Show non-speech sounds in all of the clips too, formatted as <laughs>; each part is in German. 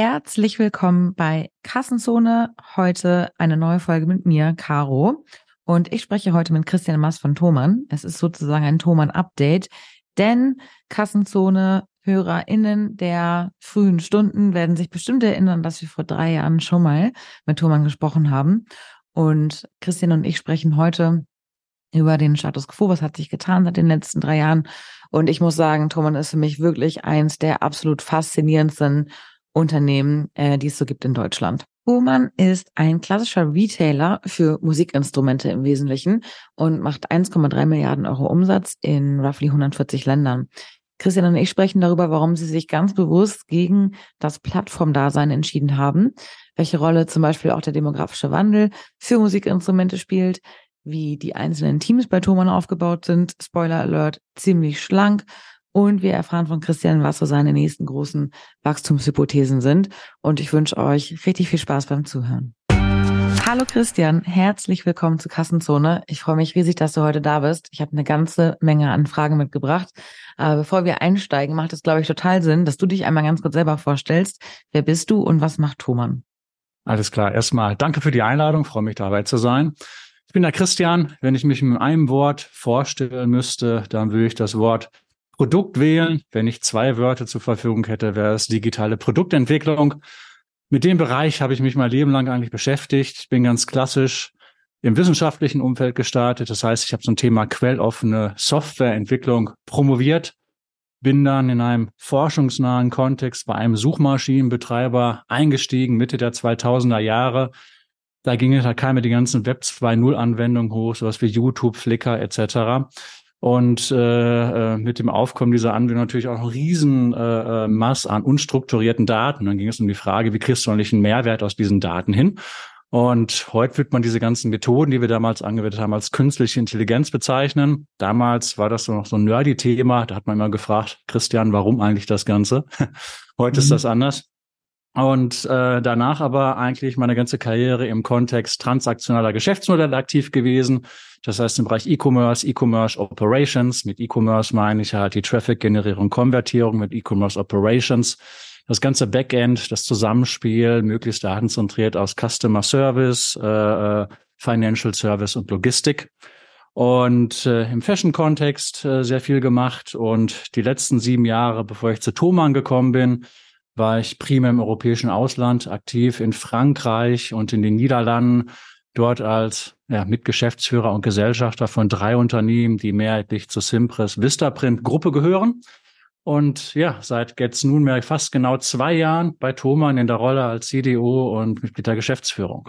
Herzlich willkommen bei Kassenzone. Heute eine neue Folge mit mir, Caro. Und ich spreche heute mit Christian Mass von Thomann. Es ist sozusagen ein Thomann-Update, denn Kassenzone HörerInnen der frühen Stunden werden sich bestimmt erinnern, dass wir vor drei Jahren schon mal mit Thomann gesprochen haben. Und Christian und ich sprechen heute über den Status quo, was hat sich getan seit den letzten drei Jahren. Und ich muss sagen, Thomann ist für mich wirklich eins der absolut faszinierendsten Unternehmen, äh, die es so gibt in Deutschland. Thomann ist ein klassischer Retailer für Musikinstrumente im Wesentlichen und macht 1,3 Milliarden Euro Umsatz in roughly 140 Ländern. Christian und ich sprechen darüber, warum sie sich ganz bewusst gegen das Plattformdasein entschieden haben, welche Rolle zum Beispiel auch der demografische Wandel für Musikinstrumente spielt, wie die einzelnen Teams bei Thomann aufgebaut sind. Spoiler Alert, ziemlich schlank. Und wir erfahren von Christian, was so seine nächsten großen Wachstumshypothesen sind. Und ich wünsche euch richtig viel Spaß beim Zuhören. Hallo Christian, herzlich willkommen zu Kassenzone. Ich freue mich riesig, dass du heute da bist. Ich habe eine ganze Menge an Fragen mitgebracht. Aber bevor wir einsteigen, macht es, glaube ich, total Sinn, dass du dich einmal ganz kurz selber vorstellst. Wer bist du und was macht Thomann? Alles klar. Erstmal danke für die Einladung. freue mich dabei zu sein. Ich bin der Christian. Wenn ich mich mit einem Wort vorstellen müsste, dann würde ich das Wort Produkt wählen. Wenn ich zwei Wörter zur Verfügung hätte, wäre es digitale Produktentwicklung. Mit dem Bereich habe ich mich mein Leben lang eigentlich beschäftigt. Ich bin ganz klassisch im wissenschaftlichen Umfeld gestartet. Das heißt, ich habe so ein Thema quelloffene Softwareentwicklung promoviert, bin dann in einem forschungsnahen Kontext bei einem Suchmaschinenbetreiber eingestiegen, Mitte der 2000er Jahre. Da ging es, da kamen die ganzen Web 2.0 Anwendungen hoch, sowas wie YouTube, Flickr etc. Und äh, äh, mit dem Aufkommen dieser Anwendung natürlich auch ein riesen äh, äh, Mass an unstrukturierten Daten. Dann ging es um die Frage, wie kriegst du eigentlich einen Mehrwert aus diesen Daten hin? Und heute wird man diese ganzen Methoden, die wir damals angewendet haben, als künstliche Intelligenz bezeichnen. Damals war das so noch so ein nerdy Thema. Da hat man immer gefragt, Christian, warum eigentlich das Ganze? <laughs> heute mhm. ist das anders. Und äh, danach aber eigentlich meine ganze Karriere im Kontext transaktionaler Geschäftsmodelle aktiv gewesen. Das heißt im Bereich E-Commerce, E-Commerce Operations. Mit E-Commerce meine ich halt die Traffic-Generierung, Konvertierung mit E-Commerce Operations. Das ganze Backend, das Zusammenspiel, möglichst datenzentriert aus Customer Service, äh, äh Financial Service und Logistik. Und äh, im Fashion-Kontext äh, sehr viel gemacht. Und die letzten sieben Jahre, bevor ich zu Thomann gekommen bin, war ich primär im europäischen Ausland aktiv, in Frankreich und in den Niederlanden, dort als ja, Mitgeschäftsführer und Gesellschafter von drei Unternehmen, die mehrheitlich zur Simpres Vistaprint Gruppe gehören. Und ja, seit jetzt nunmehr fast genau zwei Jahren bei Thomann in der Rolle als CDO und Mitglied der Geschäftsführung.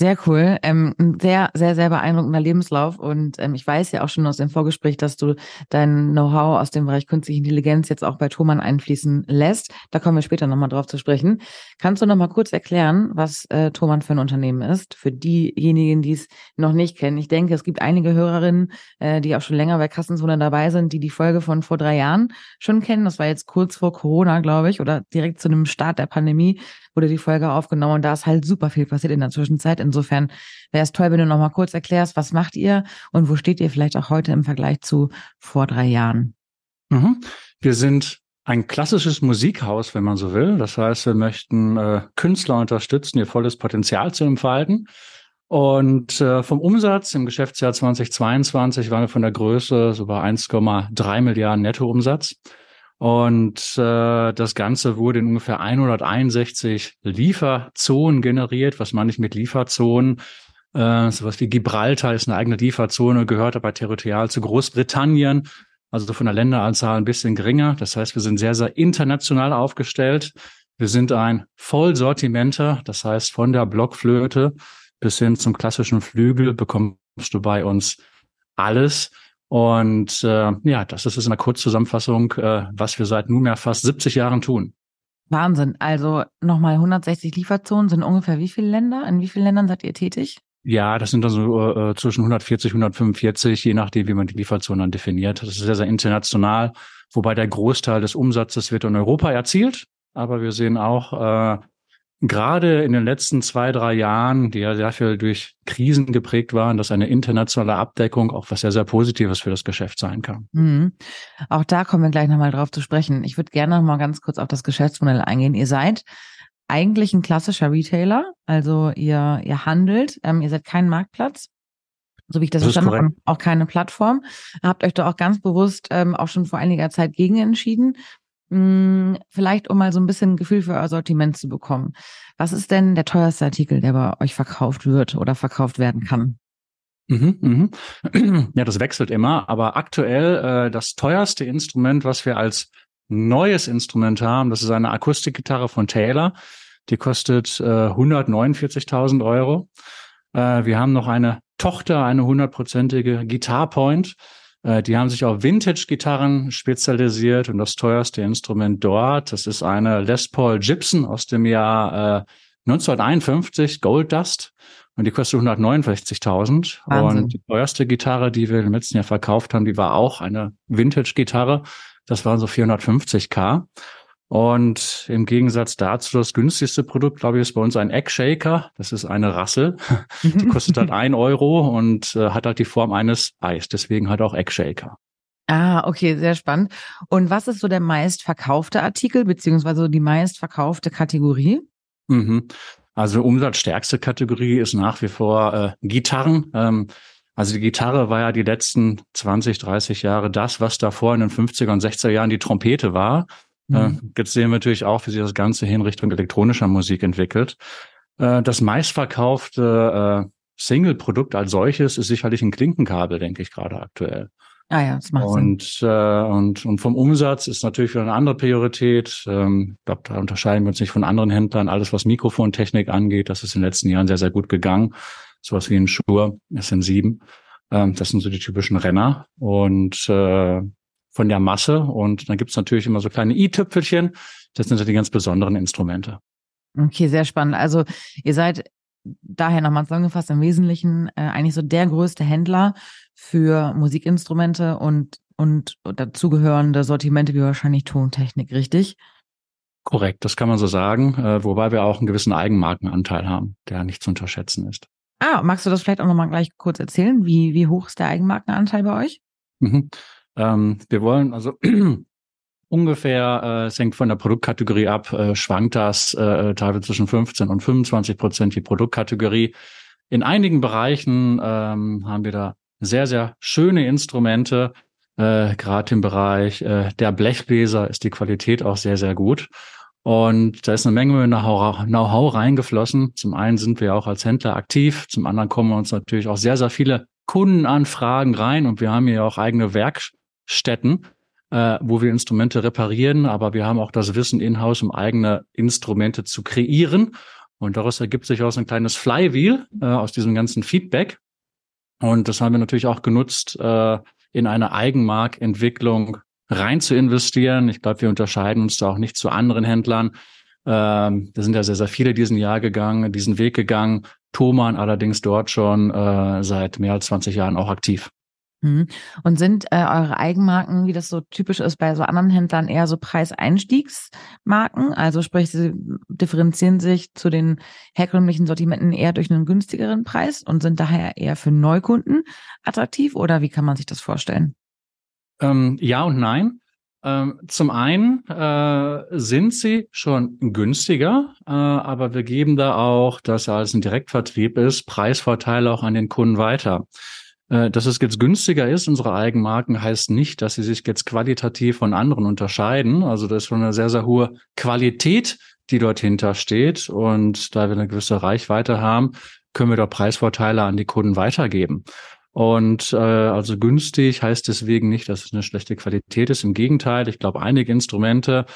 Sehr cool. Ähm, sehr, sehr, sehr beeindruckender Lebenslauf. Und ähm, ich weiß ja auch schon aus dem Vorgespräch, dass du dein Know-how aus dem Bereich künstliche Intelligenz jetzt auch bei Thomann einfließen lässt. Da kommen wir später nochmal drauf zu sprechen. Kannst du nochmal kurz erklären, was äh, Thomann für ein Unternehmen ist, für diejenigen, die es noch nicht kennen? Ich denke, es gibt einige Hörerinnen, äh, die auch schon länger bei Kassenzone dabei sind, die die Folge von vor drei Jahren schon kennen. Das war jetzt kurz vor Corona, glaube ich, oder direkt zu einem Start der Pandemie wurde die Folge aufgenommen und da ist halt super viel passiert in der Zwischenzeit. Insofern wäre es toll, wenn du noch mal kurz erklärst, was macht ihr und wo steht ihr vielleicht auch heute im Vergleich zu vor drei Jahren? Mhm. Wir sind ein klassisches Musikhaus, wenn man so will. Das heißt, wir möchten äh, Künstler unterstützen, ihr volles Potenzial zu entfalten. Und äh, vom Umsatz im Geschäftsjahr 2022 waren wir von der Größe so bei 1,3 Milliarden Nettoumsatz. Und äh, das Ganze wurde in ungefähr 161 Lieferzonen generiert. Was meine ich mit Lieferzonen? Äh, sowas wie Gibraltar ist eine eigene Lieferzone, gehört aber territorial zu Großbritannien, also von der Länderanzahl ein bisschen geringer. Das heißt, wir sind sehr, sehr international aufgestellt. Wir sind ein Vollsortimenter, das heißt von der Blockflöte bis hin zum klassischen Flügel bekommst du bei uns alles. Und äh, ja, das ist es in der Kurzzusammenfassung, äh, was wir seit nunmehr fast 70 Jahren tun. Wahnsinn. Also nochmal 160 Lieferzonen sind ungefähr wie viele Länder? In wie vielen Ländern seid ihr tätig? Ja, das sind dann so äh, zwischen 140, 145, je nachdem, wie man die Lieferzonen dann definiert. Das ist sehr, sehr international, wobei der Großteil des Umsatzes wird in Europa erzielt. Aber wir sehen auch äh, gerade in den letzten zwei, drei Jahren, die ja sehr viel durch Krisen geprägt waren, dass eine internationale Abdeckung auch was sehr, sehr Positives für das Geschäft sein kann. Mhm. Auch da kommen wir gleich nochmal drauf zu sprechen. Ich würde gerne nochmal ganz kurz auf das Geschäftsmodell eingehen. Ihr seid eigentlich ein klassischer Retailer, also ihr, ihr handelt, ähm, ihr seid kein Marktplatz, so wie ich das, das verstanden habe, auch keine Plattform. Habt euch da auch ganz bewusst ähm, auch schon vor einiger Zeit gegen entschieden. Hm, vielleicht, um mal so ein bisschen Gefühl für euer Sortiment zu bekommen. Was ist denn der teuerste Artikel, der bei euch verkauft wird oder verkauft werden kann? Mhm, mhm. <clears throat> Ja, das wechselt immer, aber aktuell äh, das teuerste Instrument, was wir als neues Instrument haben, das ist eine Akustikgitarre von Taylor. Die kostet äh, 149.000 Euro. Äh, wir haben noch eine Tochter, eine hundertprozentige Guitar Point. Äh, die haben sich auf Vintage-Gitarren spezialisiert und das teuerste Instrument dort, das ist eine Les Paul Gibson aus dem Jahr äh, 1951, Gold Dust. Und die kostet 169.000. Und die teuerste Gitarre, die wir im letzten Jahr verkauft haben, die war auch eine Vintage-Gitarre. Das waren so 450k. Und im Gegensatz dazu, das günstigste Produkt, glaube ich, ist bei uns ein Egg Shaker. Das ist eine Rassel. <laughs> Die kostet halt ein Euro und äh, hat halt die Form eines Eis. Deswegen halt auch Egg Shaker. Ah, okay, sehr spannend. Und was ist so der meistverkaufte Artikel, beziehungsweise die meistverkaufte Kategorie? Mhm. Also umsatzstärkste Kategorie ist nach wie vor äh, Gitarren. Ähm, also die Gitarre war ja die letzten 20, 30 Jahre das, was davor in den 50er und 60er Jahren die Trompete war. Äh, mhm. Jetzt sehen wir natürlich auch, wie sich das Ganze hin Richtung elektronischer Musik entwickelt. Äh, das meistverkaufte äh, Single-Produkt als solches ist sicherlich ein Klinkenkabel, denke ich gerade aktuell. Ah ja, das macht und, Sinn. Äh, und, und vom Umsatz ist natürlich wieder eine andere Priorität. Ähm, ich glaube, da unterscheiden wir uns nicht von anderen Händlern. Alles, was Mikrofontechnik angeht, das ist in den letzten Jahren sehr, sehr gut gegangen. Sowas wie ein Shure SN7. Ähm, das sind so die typischen Renner. Und äh, von der Masse. Und dann gibt's natürlich immer so kleine i-Tüpfelchen. Das sind so die ganz besonderen Instrumente. Okay, sehr spannend. Also ihr seid daher nochmal zusammengefasst im Wesentlichen äh, eigentlich so der größte Händler für Musikinstrumente und, und dazugehörende Sortimente wie wahrscheinlich Tontechnik, richtig? Korrekt, das kann man so sagen, äh, wobei wir auch einen gewissen Eigenmarkenanteil haben, der nicht zu unterschätzen ist. Ah, magst du das vielleicht auch nochmal gleich kurz erzählen? Wie, wie hoch ist der Eigenmarkenanteil bei euch? Mhm. Ähm, wir wollen also <clears throat> ungefähr, äh, es hängt von der Produktkategorie ab, äh, schwankt das äh, teilweise zwischen 15 und 25 Prozent die Produktkategorie. In einigen Bereichen ähm, haben wir da sehr, sehr schöne Instrumente. Äh, Gerade im Bereich äh, der Blechbläser ist die Qualität auch sehr, sehr gut. Und da ist eine Menge Know-how reingeflossen. Zum einen sind wir auch als Händler aktiv, zum anderen kommen uns natürlich auch sehr, sehr viele Kundenanfragen rein und wir haben hier auch eigene Werk Städten, äh, wo wir Instrumente reparieren, aber wir haben auch das Wissen in-house, um eigene Instrumente zu kreieren. Und daraus ergibt sich auch so ein kleines Flywheel äh, aus diesem ganzen Feedback. Und das haben wir natürlich auch genutzt, äh, in eine Eigenmarkentwicklung rein zu investieren. Ich glaube, wir unterscheiden uns da auch nicht zu anderen Händlern. Ähm, da sind ja sehr, sehr viele diesen Jahr gegangen, diesen Weg gegangen. Thoman allerdings dort schon äh, seit mehr als 20 Jahren auch aktiv. Mhm. Und sind äh, eure Eigenmarken, wie das so typisch ist bei so anderen Händlern, eher so Preiseinstiegsmarken? Also sprich, sie differenzieren sich zu den herkömmlichen Sortimenten eher durch einen günstigeren Preis und sind daher eher für Neukunden attraktiv oder wie kann man sich das vorstellen? Ähm, ja und nein. Ähm, zum einen äh, sind sie schon günstiger, äh, aber wir geben da auch, dass als ein Direktvertrieb ist, Preisvorteile auch an den Kunden weiter. Äh, dass es jetzt günstiger ist, unsere Eigenmarken, heißt nicht, dass sie sich jetzt qualitativ von anderen unterscheiden. Also das ist schon eine sehr, sehr hohe Qualität, die dort hinter steht. Und da wir eine gewisse Reichweite haben, können wir da Preisvorteile an die Kunden weitergeben. Und äh, also günstig heißt deswegen nicht, dass es eine schlechte Qualität ist. Im Gegenteil, ich glaube, einige Instrumente,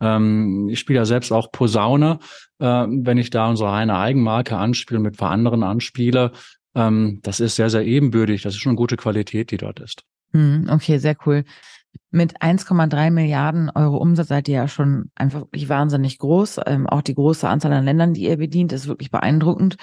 ähm, ich spiele ja selbst auch Posaune, äh, wenn ich da unsere eine Eigenmarke anspiele, mit ein paar anderen anspiele, ähm, das ist sehr, sehr ebenbürtig. Das ist schon gute Qualität, die dort ist. Hm, okay, sehr cool. Mit 1,3 Milliarden Euro Umsatz seid ihr ja schon einfach wirklich wahnsinnig groß. Ähm, auch die große Anzahl an Ländern, die ihr bedient, ist wirklich beeindruckend.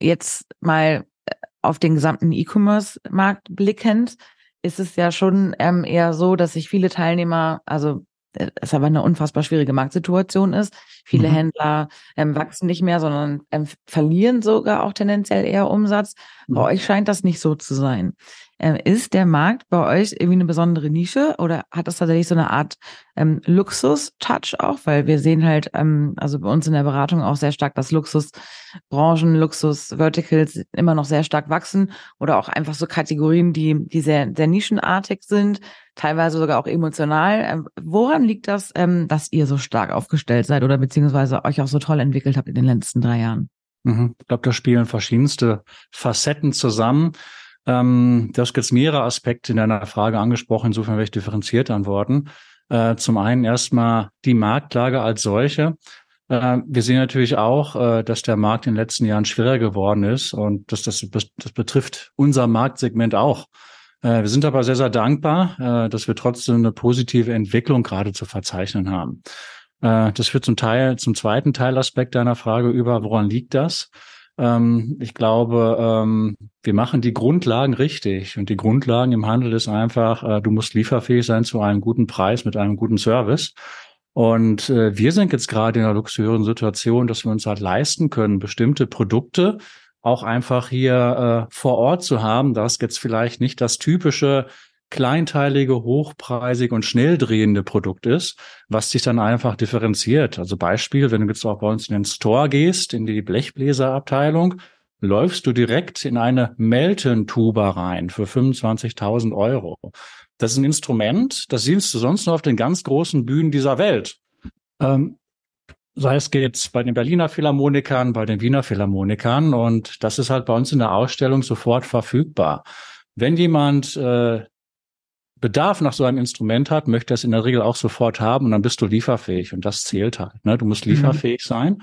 Jetzt mal äh, auf den gesamten E-Commerce-Markt blickend, ist es ja schon ähm, eher so, dass sich viele Teilnehmer, also es aber eine unfassbar schwierige Marktsituation ist. Viele mhm. Händler ähm, wachsen nicht mehr, sondern ähm, verlieren sogar auch tendenziell eher Umsatz. Bei mhm. euch scheint das nicht so zu sein. Ähm, ist der Markt bei euch irgendwie eine besondere Nische oder hat das tatsächlich so eine Art ähm, Luxus-Touch auch? Weil wir sehen halt, ähm, also bei uns in der Beratung auch sehr stark, dass Luxusbranchen, Luxus-Verticals immer noch sehr stark wachsen oder auch einfach so Kategorien, die, die sehr, sehr nischenartig sind, teilweise sogar auch emotional. Ähm, woran liegt das, ähm, dass ihr so stark aufgestellt seid oder beziehungsweise euch auch so toll entwickelt habt in den letzten drei Jahren? Mhm. Ich glaube, da spielen verschiedenste Facetten zusammen. Ähm, du hast jetzt mehrere Aspekte in deiner Frage angesprochen, insofern werde ich differenziert antworten. Äh, zum einen erstmal die Marktlage als solche. Äh, wir sehen natürlich auch, äh, dass der Markt in den letzten Jahren schwerer geworden ist und das, das, das betrifft unser Marktsegment auch. Äh, wir sind aber sehr, sehr dankbar, äh, dass wir trotzdem eine positive Entwicklung gerade zu verzeichnen haben. Äh, das führt zum Teil, zum zweiten Teilaspekt deiner Frage über, woran liegt das? Ähm, ich glaube, ähm, wir machen die Grundlagen richtig. Und die Grundlagen im Handel ist einfach, du musst lieferfähig sein zu einem guten Preis mit einem guten Service. Und wir sind jetzt gerade in einer luxuriösen Situation, dass wir uns halt leisten können, bestimmte Produkte auch einfach hier äh, vor Ort zu haben. Das ist jetzt vielleicht nicht das typische kleinteilige, hochpreisige und schnell drehende Produkt ist, was sich dann einfach differenziert. Also Beispiel, wenn du jetzt auch bei uns in den Store gehst, in die Blechbläserabteilung, läufst du direkt in eine Melton-Tuba rein für 25.000 Euro. Das ist ein Instrument, das siehst du sonst nur auf den ganz großen Bühnen dieser Welt. Ähm, sei es geht bei den Berliner Philharmonikern, bei den Wiener Philharmonikern und das ist halt bei uns in der Ausstellung sofort verfügbar. Wenn jemand äh, Bedarf nach so einem Instrument hat, möchte er es in der Regel auch sofort haben und dann bist du lieferfähig und das zählt halt. Ne? Du musst mhm. lieferfähig mhm. sein.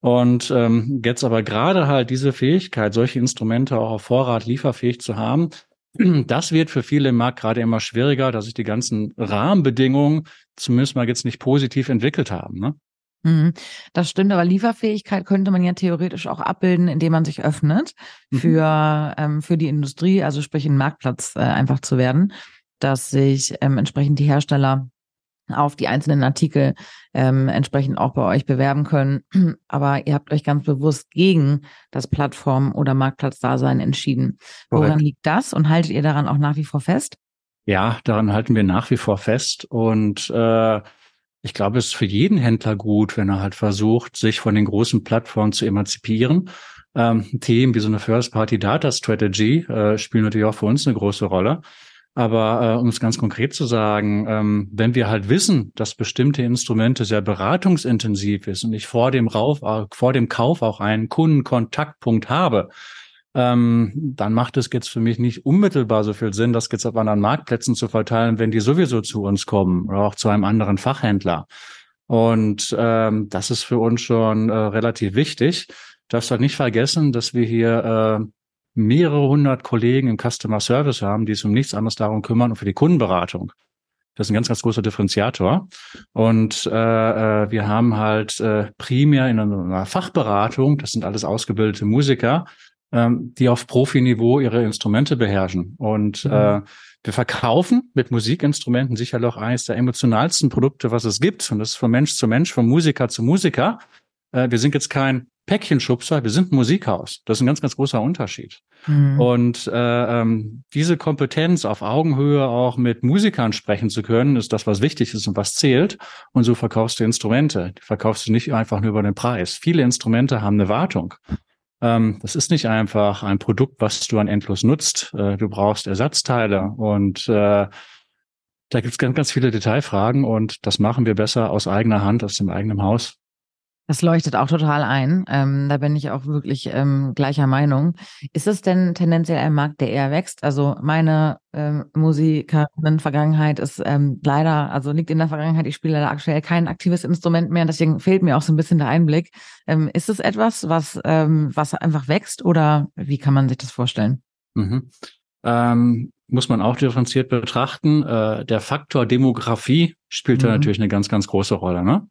Und ähm, jetzt aber gerade halt diese Fähigkeit, solche Instrumente auch auf Vorrat lieferfähig zu haben, <clears throat> das wird für viele im Markt gerade immer schwieriger, dass sich die ganzen Rahmenbedingungen zumindest mal jetzt nicht positiv entwickelt haben. Ne? Mhm. Das stimmt, aber Lieferfähigkeit könnte man ja theoretisch auch abbilden, indem man sich öffnet mhm. für, ähm, für die Industrie, also sprich ein Marktplatz äh, einfach zu werden dass sich ähm, entsprechend die Hersteller auf die einzelnen Artikel ähm, entsprechend auch bei euch bewerben können. <clears throat> Aber ihr habt euch ganz bewusst gegen das Plattform- oder Marktplatzdasein entschieden. Woran Correct. liegt das und haltet ihr daran auch nach wie vor fest? Ja, daran halten wir nach wie vor fest. Und äh, ich glaube, es ist für jeden Händler gut, wenn er halt versucht, sich von den großen Plattformen zu emanzipieren. Ähm, Themen wie so eine First-Party-Data-Strategy äh, spielen natürlich auch für uns eine große Rolle. Aber äh, um es ganz konkret zu sagen, ähm, wenn wir halt wissen, dass bestimmte Instrumente sehr beratungsintensiv ist und ich vor dem, Rauf, äh, vor dem Kauf auch einen Kundenkontaktpunkt habe, ähm, dann macht es jetzt für mich nicht unmittelbar so viel Sinn, das jetzt auf anderen Marktplätzen zu verteilen, wenn die sowieso zu uns kommen oder auch zu einem anderen Fachhändler. Und ähm, das ist für uns schon äh, relativ wichtig. Darfst halt nicht vergessen, dass wir hier äh, mehrere hundert Kollegen im Customer Service haben, die sich um nichts anderes darum kümmern und für die Kundenberatung. Das ist ein ganz, ganz großer Differenziator. Und äh, äh, wir haben halt äh, primär in einer Fachberatung, das sind alles ausgebildete Musiker, ähm, die auf Profiniveau ihre Instrumente beherrschen. Und mhm. äh, wir verkaufen mit Musikinstrumenten sicherlich auch eines der emotionalsten Produkte, was es gibt. Und das ist von Mensch zu Mensch, von Musiker zu Musiker. Äh, wir sind jetzt kein Päckchenschubser, wir sind ein Musikhaus. Das ist ein ganz, ganz großer Unterschied. Mhm. Und äh, ähm, diese Kompetenz auf Augenhöhe auch mit Musikern sprechen zu können, ist das, was wichtig ist und was zählt. Und so verkaufst du Instrumente. Die verkaufst du nicht einfach nur über den Preis. Viele Instrumente haben eine Wartung. Ähm, das ist nicht einfach ein Produkt, was du an endlos nutzt. Äh, du brauchst Ersatzteile und äh, da gibt es ganz, ganz viele Detailfragen und das machen wir besser aus eigener Hand, aus dem eigenen Haus. Das leuchtet auch total ein. Ähm, da bin ich auch wirklich ähm, gleicher Meinung. Ist es denn tendenziell ein Markt, der eher wächst? Also meine ähm, Musikerinnen-Vergangenheit ist ähm, leider, also liegt in der Vergangenheit. Ich spiele leider aktuell kein aktives Instrument mehr. Deswegen fehlt mir auch so ein bisschen der Einblick. Ähm, ist es etwas, was, ähm, was einfach wächst oder wie kann man sich das vorstellen? Mhm. Ähm, muss man auch differenziert betrachten. Äh, der Faktor Demografie spielt mhm. da natürlich eine ganz, ganz große Rolle. Ne?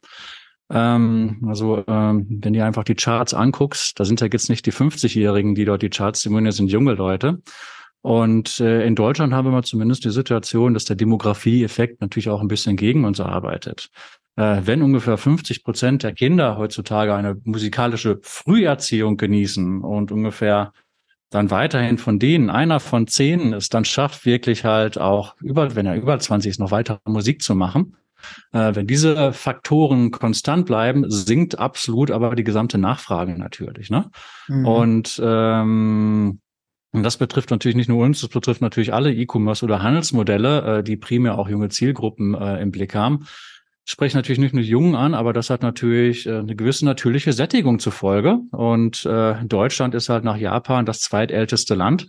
Ähm, also ähm, wenn du einfach die Charts anguckst, da sind ja jetzt nicht die 50-Jährigen, die dort die Charts dominieren, sind junge Leute. Und äh, in Deutschland haben wir zumindest die Situation, dass der Demografieeffekt natürlich auch ein bisschen gegen uns arbeitet. Äh, wenn ungefähr 50 Prozent der Kinder heutzutage eine musikalische Früherziehung genießen und ungefähr dann weiterhin von denen einer von zehn es dann schafft, wirklich halt auch über, wenn er über 20 ist, noch weiter Musik zu machen. Äh, wenn diese Faktoren konstant bleiben, sinkt absolut aber die gesamte Nachfrage natürlich. Ne? Mhm. Und ähm, und das betrifft natürlich nicht nur uns, das betrifft natürlich alle E-Commerce oder Handelsmodelle, äh, die primär auch junge Zielgruppen äh, im Blick haben. Sprechen natürlich nicht nur die Jungen an, aber das hat natürlich äh, eine gewisse natürliche Sättigung zur Folge. Und äh, Deutschland ist halt nach Japan das zweitälteste Land.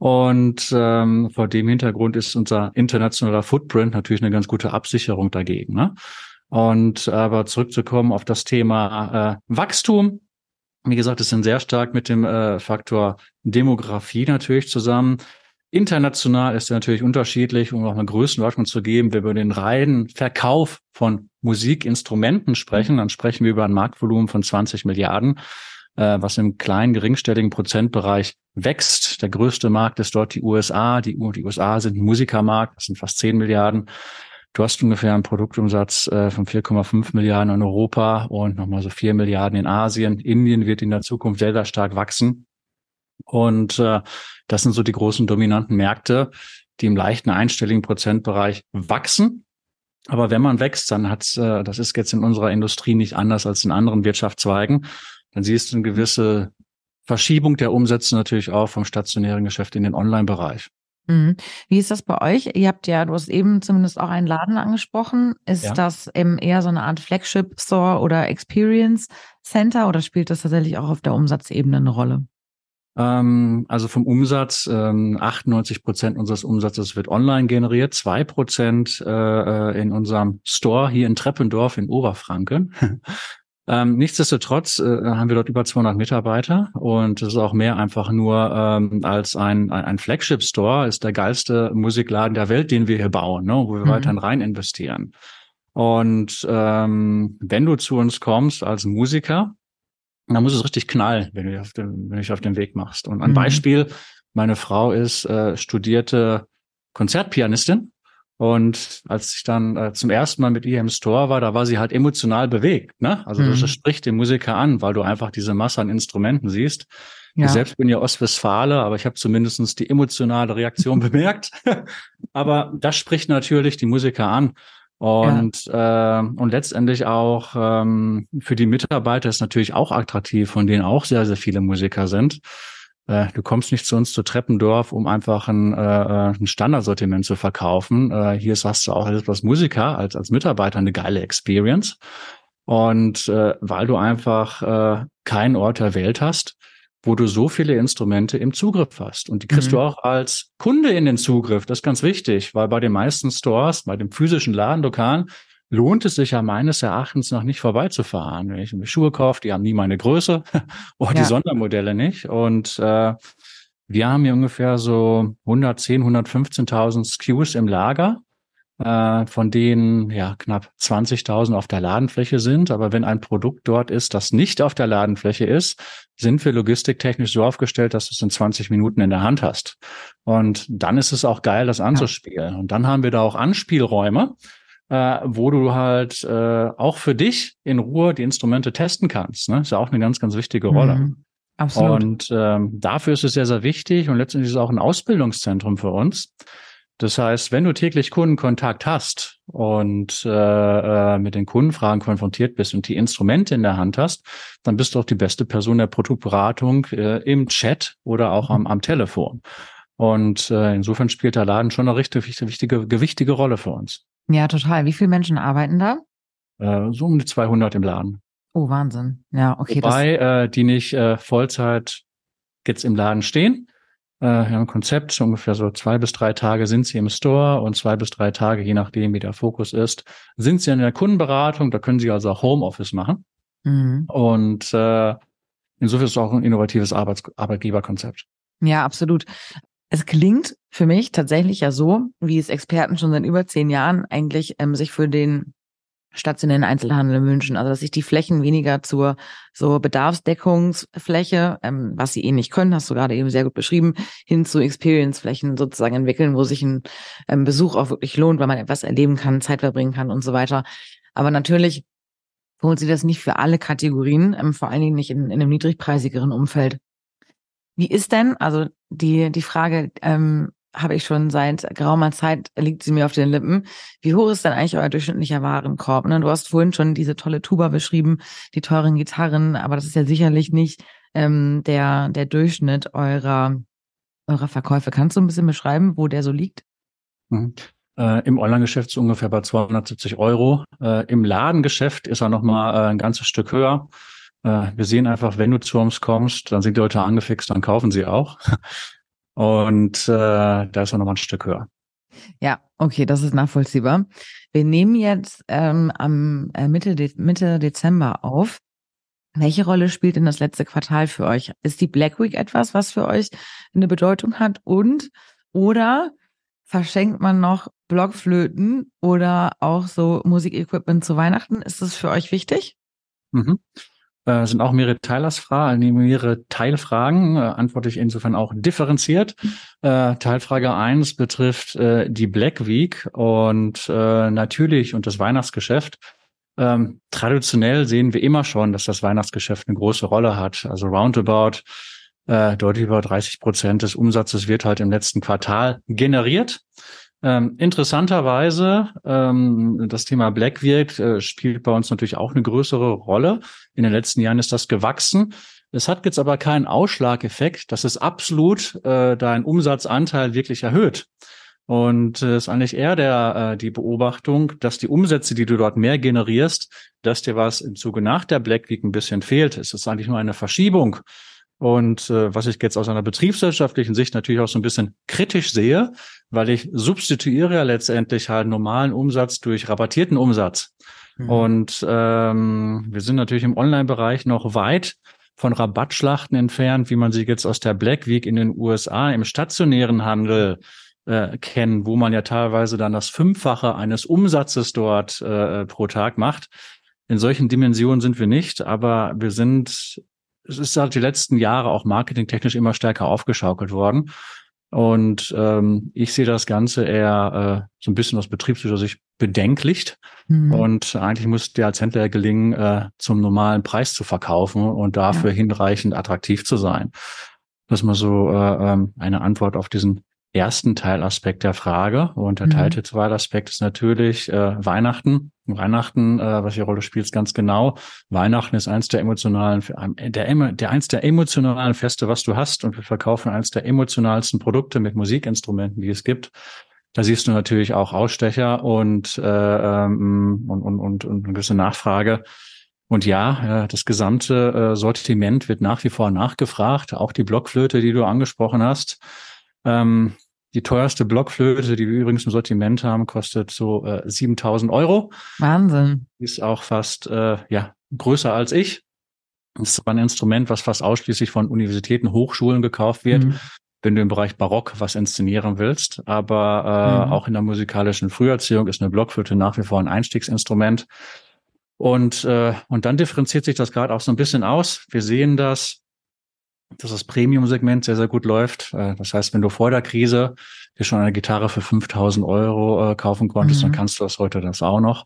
Und ähm, vor dem Hintergrund ist unser internationaler Footprint natürlich eine ganz gute Absicherung dagegen. Ne? Und aber zurückzukommen auf das Thema äh, Wachstum, wie gesagt, es sind sehr stark mit dem äh, Faktor Demografie natürlich zusammen. International ist natürlich unterschiedlich, um auch eine Größenordnung zu geben. Wenn wir über den reinen Verkauf von Musikinstrumenten sprechen, dann sprechen wir über ein Marktvolumen von 20 Milliarden, äh, was im kleinen, geringstelligen Prozentbereich wächst. Der größte Markt ist dort die USA. Die, die USA sind ein Musikermarkt, das sind fast 10 Milliarden. Du hast ungefähr einen Produktumsatz äh, von 4,5 Milliarden in Europa und nochmal so 4 Milliarden in Asien. Indien wird in der Zukunft sehr, sehr stark wachsen. Und äh, das sind so die großen dominanten Märkte, die im leichten einstelligen Prozentbereich wachsen. Aber wenn man wächst, dann hat äh, das ist jetzt in unserer Industrie nicht anders als in anderen Wirtschaftszweigen. Dann siehst du eine gewisse Verschiebung der Umsätze natürlich auch vom stationären Geschäft in den Online-Bereich. Mhm. Wie ist das bei euch? Ihr habt ja, du hast eben zumindest auch einen Laden angesprochen. Ist ja. das eben eher so eine Art Flagship Store oder Experience Center oder spielt das tatsächlich auch auf der Umsatzebene eine Rolle? Ähm, also vom Umsatz, 98 ähm, Prozent unseres Umsatzes wird online generiert, zwei Prozent äh, äh, in unserem Store hier in Treppendorf in Oberfranken. Ähm, nichtsdestotrotz äh, haben wir dort über 200 Mitarbeiter und es ist auch mehr einfach nur ähm, als ein, ein Flagship-Store, ist der geilste Musikladen der Welt, den wir hier bauen, ne, wo wir mhm. weiterhin rein investieren. Und ähm, wenn du zu uns kommst als Musiker, dann muss es richtig knallen, wenn du auf den, wenn du dich auf den Weg machst. Und ein mhm. Beispiel, meine Frau ist äh, studierte Konzertpianistin und als ich dann äh, zum ersten Mal mit ihr im Store war, da war sie halt emotional bewegt. Ne? Also mhm. das spricht den Musiker an, weil du einfach diese Masse an Instrumenten siehst. Ja. Ich selbst bin ja Ostwestfale, aber ich habe zumindestens die emotionale Reaktion <laughs> bemerkt. aber das spricht natürlich die Musiker an. Und, ja. äh, und letztendlich auch ähm, für die Mitarbeiter ist natürlich auch attraktiv, von denen auch sehr, sehr viele Musiker sind. Äh, du kommst nicht zu uns zu Treppendorf, um einfach ein, äh, äh, ein Standardsortiment zu verkaufen. Äh, hier hast du auch als Musiker, als, als Mitarbeiter eine geile Experience. Und äh, weil du einfach äh, keinen Ort der Welt hast, wo du so viele Instrumente im Zugriff hast. Und die kriegst mhm. du auch als Kunde in den Zugriff. Das ist ganz wichtig, weil bei den meisten Stores, bei dem physischen Ladenlokalen, lohnt es sich ja meines Erachtens noch nicht vorbeizufahren. Wenn ich mir Schuhe kaufe, die haben nie meine Größe <laughs> oder ja. die Sondermodelle nicht. Und äh, wir haben hier ungefähr so 110, 115.000 SKUs im Lager, äh, von denen ja knapp 20.000 auf der Ladenfläche sind. Aber wenn ein Produkt dort ist, das nicht auf der Ladenfläche ist, sind wir logistiktechnisch so aufgestellt, dass du es in 20 Minuten in der Hand hast. Und dann ist es auch geil, das anzuspielen. Ja. Und dann haben wir da auch Anspielräume äh, wo du halt äh, auch für dich in Ruhe die Instrumente testen kannst. Ne? Ist ja auch eine ganz, ganz wichtige Rolle. Mhm, absolut. Und ähm, dafür ist es sehr, sehr wichtig und letztendlich ist es auch ein Ausbildungszentrum für uns. Das heißt, wenn du täglich Kundenkontakt hast und äh, äh, mit den Kundenfragen konfrontiert bist und die Instrumente in der Hand hast, dann bist du auch die beste Person der Produktberatung äh, im Chat oder auch am, am Telefon. Und äh, insofern spielt der Laden schon eine richtig wichtige, gewichtige Rolle für uns. Ja, total. Wie viele Menschen arbeiten da? Äh, so um die 200 im Laden. Oh, Wahnsinn. Ja, okay. Wobei, äh, die nicht äh, Vollzeit jetzt im Laden stehen. Äh, wir haben ein Konzept, ungefähr so zwei bis drei Tage sind sie im Store und zwei bis drei Tage, je nachdem, wie der Fokus ist, sind sie in der Kundenberatung. Da können sie also auch Homeoffice machen. Mhm. Und äh, insofern ist es auch ein innovatives Arbeits Arbeitgeberkonzept. Ja, absolut. Es klingt für mich tatsächlich ja so, wie es Experten schon seit über zehn Jahren eigentlich ähm, sich für den stationären Einzelhandel wünschen. Also dass sich die Flächen weniger zur so Bedarfsdeckungsfläche, ähm, was sie eh nicht können, hast du gerade eben sehr gut beschrieben, hin zu Experience-Flächen sozusagen entwickeln, wo sich ein ähm, Besuch auch wirklich lohnt, weil man etwas erleben kann, Zeit verbringen kann und so weiter. Aber natürlich holt sie das nicht für alle Kategorien, ähm, vor allen Dingen nicht in, in einem niedrigpreisigeren Umfeld. Wie ist denn, also die, die Frage, ähm, habe ich schon seit geraumer Zeit, liegt sie mir auf den Lippen. Wie hoch ist denn eigentlich euer durchschnittlicher Warenkorb? Ne? Du hast vorhin schon diese tolle Tuba beschrieben, die teuren Gitarren, aber das ist ja sicherlich nicht ähm, der, der Durchschnitt eurer, eurer Verkäufe. Kannst du ein bisschen beschreiben, wo der so liegt? Mhm. Äh, Im Online-Geschäft so ungefähr bei 270 Euro. Äh, Im Ladengeschäft ist er nochmal äh, ein ganzes Stück höher. Äh, wir sehen einfach, wenn du zu uns kommst, dann sind die Leute angefixt, dann kaufen sie auch. <laughs> Und äh, da ist er nochmal ein Stück höher. Ja, okay, das ist nachvollziehbar. Wir nehmen jetzt ähm, am äh, Mitte, De Mitte Dezember auf. Welche Rolle spielt denn das letzte Quartal für euch? Ist die Black Week etwas, was für euch eine Bedeutung hat? Und oder verschenkt man noch Blockflöten oder auch so Musikequipment zu Weihnachten? Ist das für euch wichtig? Mhm. Äh, sind auch mehrere Teilersfragen, äh, mehrere Teilfragen, äh, antworte ich insofern auch differenziert. Äh, Teilfrage eins betrifft äh, die Black Week und äh, natürlich und das Weihnachtsgeschäft. Ähm, traditionell sehen wir immer schon, dass das Weihnachtsgeschäft eine große Rolle hat. Also roundabout äh, deutlich über 30 Prozent des Umsatzes wird halt im letzten Quartal generiert. Ähm, interessanterweise, ähm, das Thema Black Week äh, spielt bei uns natürlich auch eine größere Rolle. In den letzten Jahren ist das gewachsen. Es hat jetzt aber keinen Ausschlageffekt, dass es absolut äh, deinen Umsatzanteil wirklich erhöht. Und es äh, ist eigentlich eher der, äh, die Beobachtung, dass die Umsätze, die du dort mehr generierst, dass dir was im Zuge nach der Black Week ein bisschen fehlt. Es ist eigentlich nur eine Verschiebung und äh, was ich jetzt aus einer betriebswirtschaftlichen Sicht natürlich auch so ein bisschen kritisch sehe, weil ich substituiere ja letztendlich halt normalen Umsatz durch rabattierten Umsatz. Mhm. Und ähm, wir sind natürlich im Online-Bereich noch weit von Rabattschlachten entfernt, wie man sie jetzt aus der Black Week in den USA im stationären Handel äh, kennen, wo man ja teilweise dann das Fünffache eines Umsatzes dort äh, pro Tag macht. In solchen Dimensionen sind wir nicht, aber wir sind es ist halt die letzten Jahre auch marketingtechnisch immer stärker aufgeschaukelt worden. Und ähm, ich sehe das Ganze eher äh, so ein bisschen aus betriebslicher Sicht bedenklich. Mhm. Und eigentlich muss der als Händler gelingen, äh, zum normalen Preis zu verkaufen und dafür ja. hinreichend attraktiv zu sein. Das ist mal so äh, ähm, eine Antwort auf diesen ersten Teilaspekt der Frage. Und der mhm. zweite Aspekt ist natürlich äh, Weihnachten. Weihnachten, äh, was die Rolle spielt, ganz genau. Weihnachten ist eins der emotionalen, der, der eins der emotionalen Feste, was du hast. Und wir verkaufen eins der emotionalsten Produkte mit Musikinstrumenten, die es gibt. Da siehst du natürlich auch Ausstecher und, äh, ähm, und, und, und, und eine gewisse Nachfrage. Und ja, äh, das gesamte äh, Sortiment wird nach wie vor nachgefragt. Auch die Blockflöte, die du angesprochen hast. Ähm, die teuerste Blockflöte, die wir übrigens im Sortiment haben, kostet so äh, 7000 Euro. Wahnsinn. Ist auch fast äh, ja größer als ich. Das ist ein Instrument, was fast ausschließlich von Universitäten, Hochschulen gekauft wird, mhm. wenn du im Bereich Barock was inszenieren willst. Aber äh, mhm. auch in der musikalischen Früherziehung ist eine Blockflöte nach wie vor ein Einstiegsinstrument. Und, äh, und dann differenziert sich das gerade auch so ein bisschen aus. Wir sehen das dass das Premium-Segment sehr, sehr gut läuft. Äh, das heißt, wenn du vor der Krise dir schon eine Gitarre für 5000 Euro äh, kaufen konntest, mhm. dann kannst du das heute das auch noch.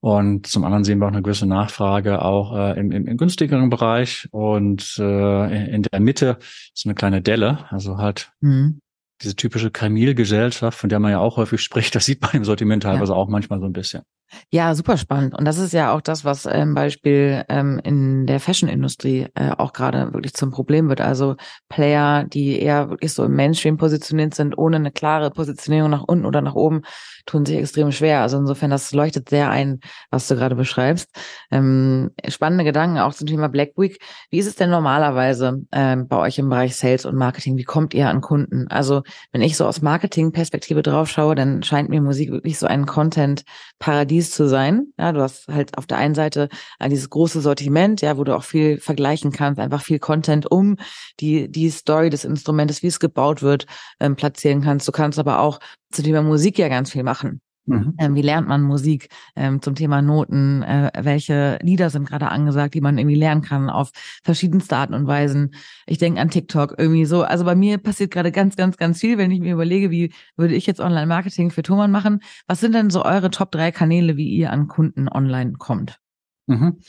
Und zum anderen sehen wir auch eine gewisse Nachfrage auch äh, im, im, im günstigeren Bereich und äh, in der Mitte ist eine kleine Delle, also halt mhm. diese typische Kamilgesellschaft, von der man ja auch häufig <laughs> spricht, das sieht man im Sortiment teilweise ja. auch manchmal so ein bisschen. Ja, super spannend. Und das ist ja auch das, was ähm, Beispiel ähm, in der Fashion-Industrie äh, auch gerade wirklich zum Problem wird. Also Player, die eher wirklich so im Mainstream positioniert sind, ohne eine klare Positionierung nach unten oder nach oben, tun sich extrem schwer. Also insofern, das leuchtet sehr ein, was du gerade beschreibst. Ähm, spannende Gedanken auch zum Thema Black Week. Wie ist es denn normalerweise ähm, bei euch im Bereich Sales und Marketing? Wie kommt ihr an Kunden? Also wenn ich so aus Marketing-Perspektive drauf schaue, dann scheint mir Musik wirklich so ein Content-Paradies Paradies zu sein. Ja, du hast halt auf der einen Seite dieses große Sortiment, ja, wo du auch viel vergleichen kannst, einfach viel Content um die, die Story des Instrumentes, wie es gebaut wird, ähm, platzieren kannst. Du kannst aber auch zu Thema Musik ja ganz viel machen. Mhm. Ähm, wie lernt man Musik ähm, zum Thema Noten? Äh, welche Lieder sind gerade angesagt, die man irgendwie lernen kann auf verschiedenste Arten und Weisen? Ich denke an TikTok irgendwie so. Also bei mir passiert gerade ganz, ganz, ganz viel, wenn ich mir überlege, wie würde ich jetzt Online-Marketing für Thomann machen? Was sind denn so eure Top drei Kanäle, wie ihr an Kunden online kommt? Mhm.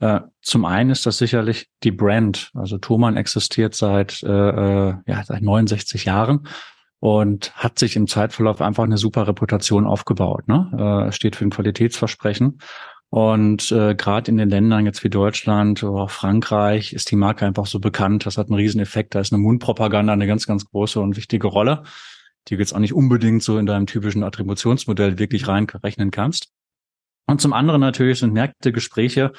Äh, zum einen ist das sicherlich die Brand. Also Thomann existiert seit, äh, äh ja, seit 69 Jahren und hat sich im Zeitverlauf einfach eine super Reputation aufgebaut. Ne? Äh, steht für ein Qualitätsversprechen. Und äh, gerade in den Ländern jetzt wie Deutschland oder auch Frankreich ist die Marke einfach so bekannt. Das hat einen riesen Effekt. Da ist eine Mundpropaganda eine ganz, ganz große und wichtige Rolle, die du jetzt auch nicht unbedingt so in deinem typischen Attributionsmodell wirklich reinrechnen kannst. Und zum anderen natürlich sind Märkte, Gespräche,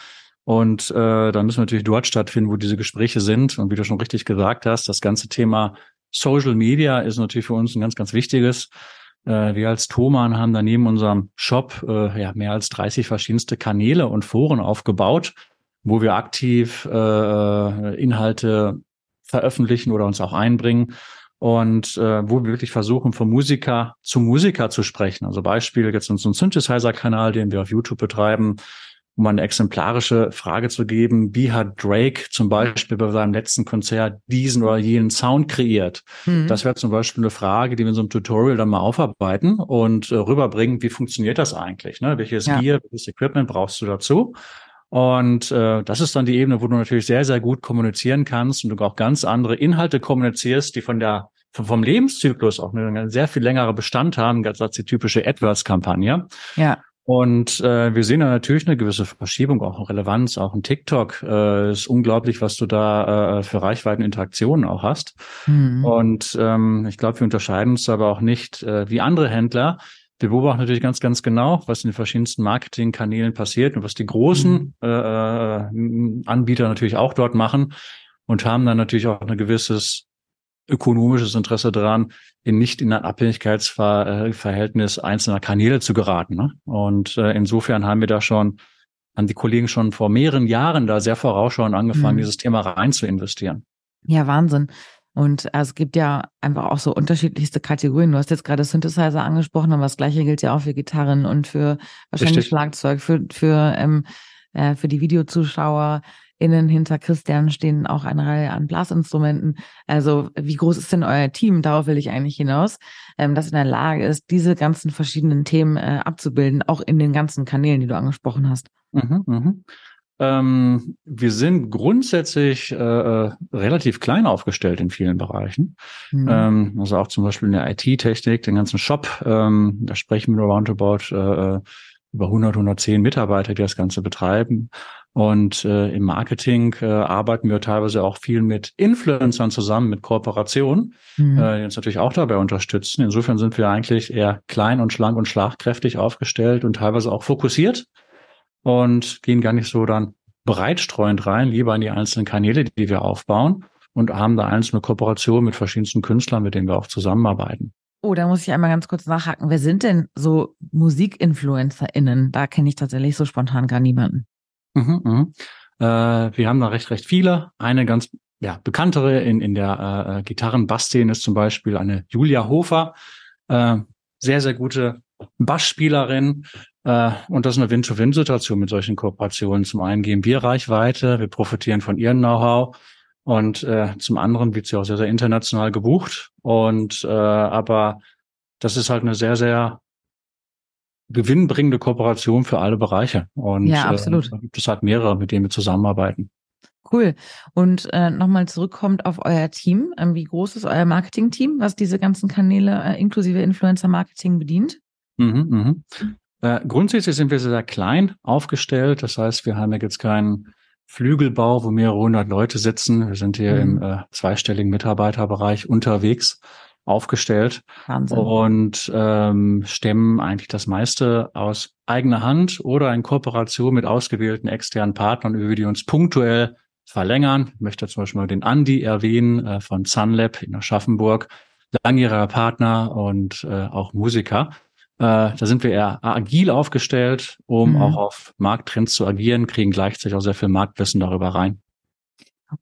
und äh, dann müssen wir natürlich dort stattfinden, wo diese Gespräche sind. Und wie du schon richtig gesagt hast, das ganze Thema Social Media ist natürlich für uns ein ganz, ganz wichtiges. Äh, wir als Thoman haben da neben unserem Shop äh, ja mehr als 30 verschiedenste Kanäle und Foren aufgebaut, wo wir aktiv äh, Inhalte veröffentlichen oder uns auch einbringen und äh, wo wir wirklich versuchen, von Musiker zu Musiker zu sprechen. Also Beispiel jetzt unseren Synthesizer-Kanal, den wir auf YouTube betreiben, um eine exemplarische Frage zu geben, wie hat Drake zum Beispiel bei seinem letzten Konzert diesen oder jenen Sound kreiert? Mhm. Das wäre zum Beispiel eine Frage, die wir in so einem Tutorial dann mal aufarbeiten und äh, rüberbringen, wie funktioniert das eigentlich? Ne? Welches ja. Gear, welches Equipment brauchst du dazu? Und äh, das ist dann die Ebene, wo du natürlich sehr, sehr gut kommunizieren kannst und du auch ganz andere Inhalte kommunizierst, die von der vom Lebenszyklus auch eine sehr viel längere Bestand haben, als die typische AdWords-Kampagne. Ja. Und äh, wir sehen da natürlich eine gewisse Verschiebung, auch eine Relevanz, auch ein TikTok. Äh, ist unglaublich, was du da äh, für Reichweiten Interaktionen auch hast. Mhm. Und ähm, ich glaube, wir unterscheiden uns aber auch nicht äh, wie andere Händler. Wir beobachten natürlich ganz, ganz genau, was in den verschiedensten Marketingkanälen passiert und was die großen mhm. äh, Anbieter natürlich auch dort machen und haben dann natürlich auch ein gewisses ökonomisches Interesse daran, in nicht in ein Abhängigkeitsverhältnis einzelner Kanäle zu geraten. Ne? Und äh, insofern haben wir da schon, haben die Kollegen schon vor mehreren Jahren da sehr vorausschauend angefangen, mhm. dieses Thema rein zu investieren. Ja, Wahnsinn. Und also, es gibt ja einfach auch so unterschiedlichste Kategorien. Du hast jetzt gerade Synthesizer angesprochen, aber das gleiche gilt ja auch für Gitarren und für wahrscheinlich Richtig. Schlagzeug, für, für, ähm, äh, für die Videozuschauer innen hinter Christian stehen auch eine Reihe an Blasinstrumenten. Also wie groß ist denn euer Team? Darauf will ich eigentlich hinaus, ähm, das in der Lage ist, diese ganzen verschiedenen Themen äh, abzubilden, auch in den ganzen Kanälen, die du angesprochen hast. Mhm, mhm. Ähm, wir sind grundsätzlich äh, äh relativ klein aufgestellt in vielen Bereichen. Mhm. Ähm, also auch zum Beispiel in der IT-Technik, den ganzen Shop. Ähm, da sprechen wir roundabout äh, äh über 100, 110 Mitarbeiter, die das Ganze betreiben. Und äh, im Marketing äh, arbeiten wir teilweise auch viel mit Influencern zusammen, mit Kooperationen, mhm. äh, die uns natürlich auch dabei unterstützen. Insofern sind wir eigentlich eher klein und schlank und schlagkräftig aufgestellt und teilweise auch fokussiert und gehen gar nicht so dann breitstreuend rein, lieber in die einzelnen Kanäle, die wir aufbauen und haben da einzelne Kooperationen mit verschiedensten Künstlern, mit denen wir auch zusammenarbeiten. Oh, da muss ich einmal ganz kurz nachhaken. Wer sind denn so MusikinfluencerInnen? Da kenne ich tatsächlich so spontan gar niemanden. Mhm, mhm. Äh, wir haben da recht, recht viele. Eine ganz ja, bekanntere in, in der äh, Gitarren-Bass-Szene ist zum Beispiel eine Julia Hofer. Äh, sehr, sehr gute Bassspielerin. Äh, und das ist eine Win-to-Win-Situation mit solchen Kooperationen. Zum einen geben wir Reichweite, wir profitieren von ihrem Know-how. Und äh, zum anderen wird sie auch sehr, sehr international gebucht. Und äh, aber das ist halt eine sehr, sehr gewinnbringende Kooperation für alle Bereiche. Und ja, äh, absolut. Äh, da gibt es halt mehrere, mit denen wir zusammenarbeiten. Cool. Und äh, nochmal zurückkommt auf euer Team. Ähm, wie groß ist euer Marketing-Team, was diese ganzen Kanäle äh, inklusive Influencer-Marketing bedient? Mhm, mhm. Äh, grundsätzlich sind wir sehr klein aufgestellt. Das heißt, wir haben ja jetzt keinen Flügelbau, wo mehrere hundert Leute sitzen. Wir sind hier mhm. im äh, zweistelligen Mitarbeiterbereich unterwegs aufgestellt Wahnsinn. und ähm, stemmen eigentlich das meiste aus eigener Hand oder in Kooperation mit ausgewählten externen Partnern, über die uns punktuell verlängern. Ich möchte zum Beispiel mal den Andi erwähnen äh, von Sunlab in Aschaffenburg, langjähriger Partner und äh, auch Musiker. Äh, da sind wir eher agil aufgestellt, um mhm. auch auf Markttrends zu agieren, kriegen gleichzeitig auch sehr viel Marktwissen darüber rein.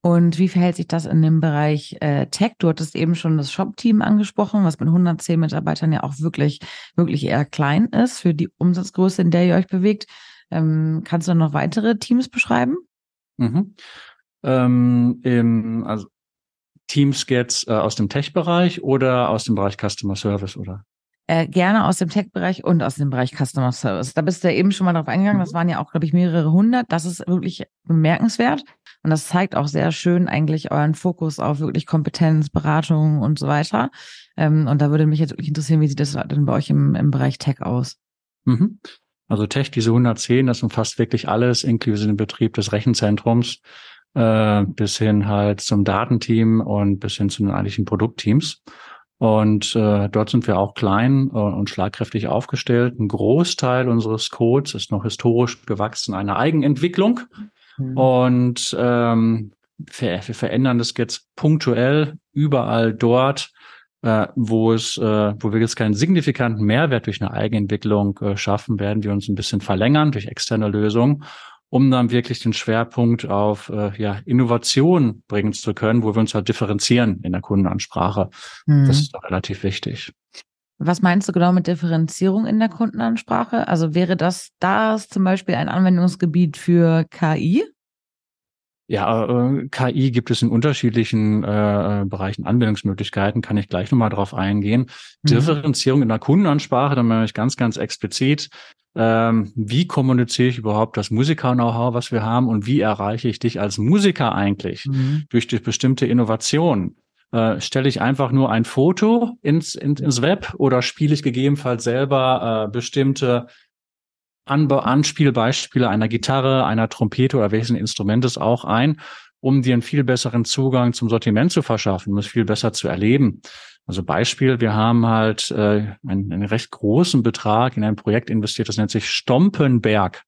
Und wie verhält sich das in dem Bereich äh, Tech? Du hattest eben schon das Shop-Team angesprochen, was mit 110 Mitarbeitern ja auch wirklich, wirklich eher klein ist für die Umsatzgröße, in der ihr euch bewegt. Ähm, kannst du noch weitere Teams beschreiben? Mhm. Ähm, im, also Teams jetzt äh, aus dem Tech-Bereich oder aus dem Bereich Customer Service, oder? Äh, gerne aus dem Tech-Bereich und aus dem Bereich Customer Service. Da bist du ja eben schon mal drauf eingegangen. Das mhm. waren ja auch, glaube ich, mehrere hundert. Das ist wirklich bemerkenswert. Und das zeigt auch sehr schön eigentlich euren Fokus auf wirklich Kompetenz, Beratung und so weiter. Ähm, und da würde mich jetzt wirklich interessieren, wie sieht das denn bei euch im, im Bereich Tech aus? Mhm. Also Tech, diese 110, das umfasst wirklich alles, inklusive den Betrieb des Rechenzentrums, äh, bis hin halt zum Datenteam und bis hin zu den eigentlichen Produktteams. Und äh, dort sind wir auch klein äh, und schlagkräftig aufgestellt. Ein Großteil unseres Codes ist noch historisch gewachsen, eine Eigenentwicklung. Mhm. Und ähm, wir, wir verändern das jetzt punktuell überall dort, äh, wo es, äh, wo wir jetzt keinen signifikanten Mehrwert durch eine Eigenentwicklung äh, schaffen, werden wir uns ein bisschen verlängern durch externe Lösungen um dann wirklich den Schwerpunkt auf äh, ja, Innovation bringen zu können, wo wir uns halt differenzieren in der Kundenansprache. Mhm. Das ist doch relativ wichtig. Was meinst du genau mit Differenzierung in der Kundenansprache? Also wäre das da zum Beispiel ein Anwendungsgebiet für KI? Ja, äh, KI gibt es in unterschiedlichen äh, Bereichen Anwendungsmöglichkeiten, kann ich gleich nochmal drauf eingehen. Mhm. Differenzierung in der Kundenansprache, dann meine ich ganz, ganz explizit, ähm, wie kommuniziere ich überhaupt das Musiker-Know-how, was wir haben und wie erreiche ich dich als Musiker eigentlich mhm. durch die bestimmte Innovation? Äh, stelle ich einfach nur ein Foto ins, in, ins Web oder spiele ich gegebenenfalls selber äh, bestimmte Anbe Anspielbeispiele einer Gitarre, einer Trompete oder welchen Instrumentes auch ein, um dir einen viel besseren Zugang zum Sortiment zu verschaffen, um es viel besser zu erleben. Also Beispiel, wir haben halt äh, einen, einen recht großen Betrag in ein Projekt investiert, das nennt sich Stompenberg.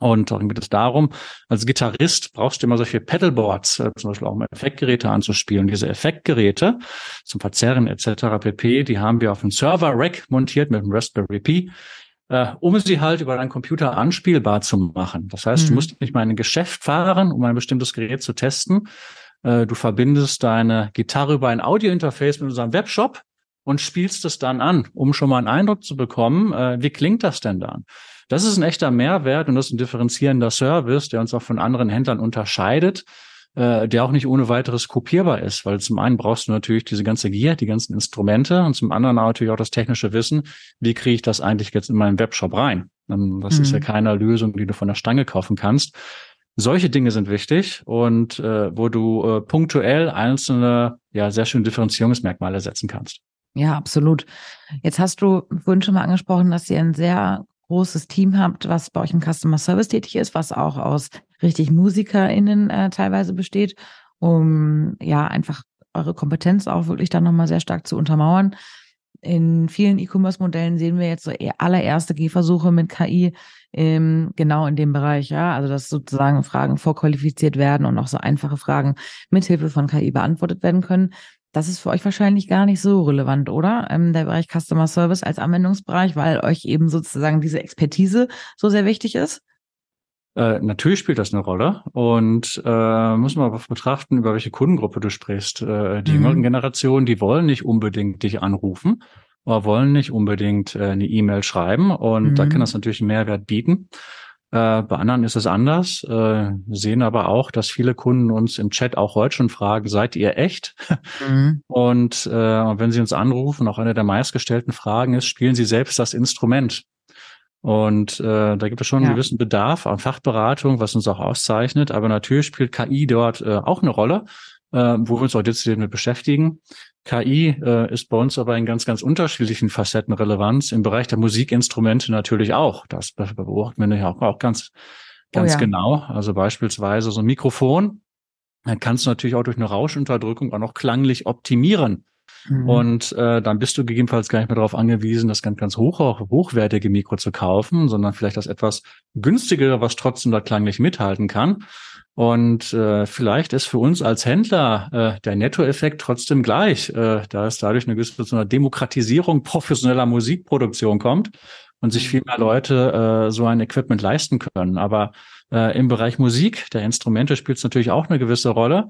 Und darum geht es darum, als Gitarrist brauchst du immer solche Pedalboards, äh, zum Beispiel auch um Effektgeräte anzuspielen. Diese Effektgeräte zum Verzerren etc. pp., die haben wir auf einen Server-Rack montiert mit einem Raspberry Pi äh, um sie halt über deinen Computer anspielbar zu machen. Das heißt, mhm. du musst nicht mal in ein Geschäft fahren, um ein bestimmtes Gerät zu testen. Äh, du verbindest deine Gitarre über ein Audiointerface mit unserem Webshop und spielst es dann an, um schon mal einen Eindruck zu bekommen, äh, wie klingt das denn dann? Das ist ein echter Mehrwert und das ist ein differenzierender Service, der uns auch von anderen Händlern unterscheidet äh, der auch nicht ohne weiteres kopierbar ist, weil zum einen brauchst du natürlich diese ganze Gear, die ganzen Instrumente und zum anderen natürlich auch das technische Wissen, wie kriege ich das eigentlich jetzt in meinen Webshop rein? Ähm, das mhm. ist ja keine Lösung, die du von der Stange kaufen kannst. Solche Dinge sind wichtig und äh, wo du äh, punktuell einzelne, ja, sehr schöne Differenzierungsmerkmale setzen kannst. Ja, absolut. Jetzt hast du vorhin schon mal angesprochen, dass ihr ein sehr großes Team habt, was bei euch im Customer Service tätig ist, was auch aus richtig MusikerInnen äh, teilweise besteht, um ja einfach eure Kompetenz auch wirklich dann nochmal sehr stark zu untermauern. In vielen E-Commerce-Modellen sehen wir jetzt so allererste Gehversuche mit KI ähm, genau in dem Bereich, ja. Also dass sozusagen Fragen vorqualifiziert werden und auch so einfache Fragen mithilfe von KI beantwortet werden können. Das ist für euch wahrscheinlich gar nicht so relevant, oder? Ähm, der Bereich Customer Service als Anwendungsbereich, weil euch eben sozusagen diese Expertise so sehr wichtig ist? Äh, natürlich spielt das eine Rolle und äh, muss man aber betrachten, über welche Kundengruppe du sprichst. Äh, die mhm. jüngeren Generationen, die wollen nicht unbedingt dich anrufen, aber wollen nicht unbedingt äh, eine E-Mail schreiben und mhm. da kann das natürlich einen Mehrwert bieten. Äh, bei anderen ist es anders. Äh, sehen aber auch, dass viele Kunden uns im Chat auch heute schon fragen, seid ihr echt? Mhm. Und äh, wenn sie uns anrufen, auch eine der meistgestellten Fragen ist, spielen sie selbst das Instrument? Und äh, da gibt es schon ja. einen gewissen Bedarf an Fachberatung, was uns auch auszeichnet. Aber natürlich spielt KI dort äh, auch eine Rolle, äh, wo wir uns auch jetzt mit beschäftigen. KI äh, ist bei uns aber in ganz, ganz unterschiedlichen Facetten Relevanz. Im Bereich der Musikinstrumente natürlich auch. Das beobachten wir ja auch, auch ganz, ganz oh ja. genau. Also beispielsweise so ein Mikrofon. Dann kannst du natürlich auch durch eine Rauschunterdrückung auch noch klanglich optimieren. Mhm. Und äh, dann bist du gegebenenfalls gar nicht mehr darauf angewiesen, das ganz, ganz hoch, hochwertige Mikro zu kaufen, sondern vielleicht das etwas günstigere, was trotzdem da klanglich mithalten kann. Und äh, vielleicht ist für uns als Händler äh, der Nettoeffekt trotzdem gleich, äh, da es dadurch eine gewisse so eine Demokratisierung professioneller Musikproduktion kommt und sich viel mehr Leute äh, so ein Equipment leisten können. Aber Äh, Im Bereich Musik, der Instrumente spielt es natürlich auch eine gewisse Rolle.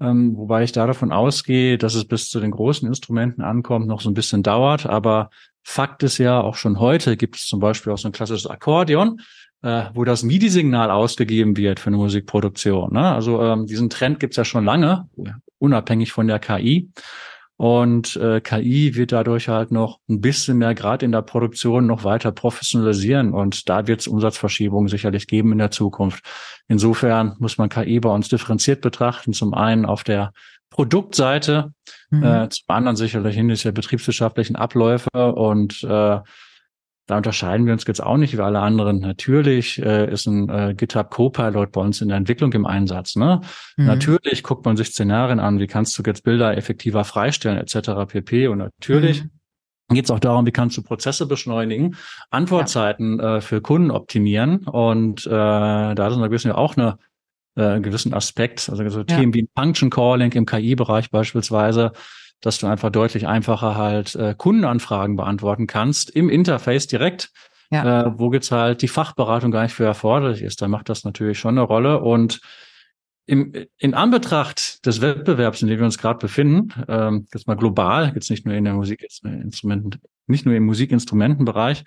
Ähm, wobei ich da davon ausgehe, dass es bis zu den großen Instrumenten ankommt, noch so ein bisschen dauert. Aber Fakt ist ja, auch schon heute gibt es zum Beispiel auch so ein klassisches Akkordeon, äh, wo das MIDI-Signal ausgegeben wird für eine Musikproduktion. Ne? Also ähm, diesen Trend gibt es ja schon lange, unabhängig von der KI. Und äh, KI wird dadurch halt noch ein bisschen mehr gerade in der Produktion noch weiter professionalisieren. Und da wird es Umsatzverschiebungen sicherlich geben in der Zukunft. Insofern muss man KI bei uns differenziert betrachten. Zum einen auf der Produktseite, mhm. äh, zum anderen sicherlich hinsichtlich der betriebswirtschaftlichen Abläufe und äh, da unterscheiden wir uns jetzt auch nicht wie alle anderen. Natürlich äh, ist ein äh, GitHub Copilot bei uns in der Entwicklung im Einsatz. Ne? Mhm. Natürlich guckt man sich Szenarien an, wie kannst du jetzt Bilder effektiver freistellen etc. pp. Und natürlich mhm. geht es auch darum, wie kannst du Prozesse beschleunigen, Antwortzeiten ja. äh, für Kunden optimieren. Und äh, da sind wir wissen wir auch eine äh, gewissen Aspekt, also so ja. Themen wie Function Calling im KI-Bereich beispielsweise dass du einfach deutlich einfacher halt äh, Kundenanfragen beantworten kannst im Interface direkt, ja. äh, wo jetzt halt die Fachberatung gar nicht für erforderlich ist. Da macht das natürlich schon eine Rolle. Und im, in Anbetracht des Wettbewerbs, in dem wir uns gerade befinden, ähm, jetzt mal global, jetzt nicht nur in der Musikinstrumenten, nicht nur im Musikinstrumentenbereich,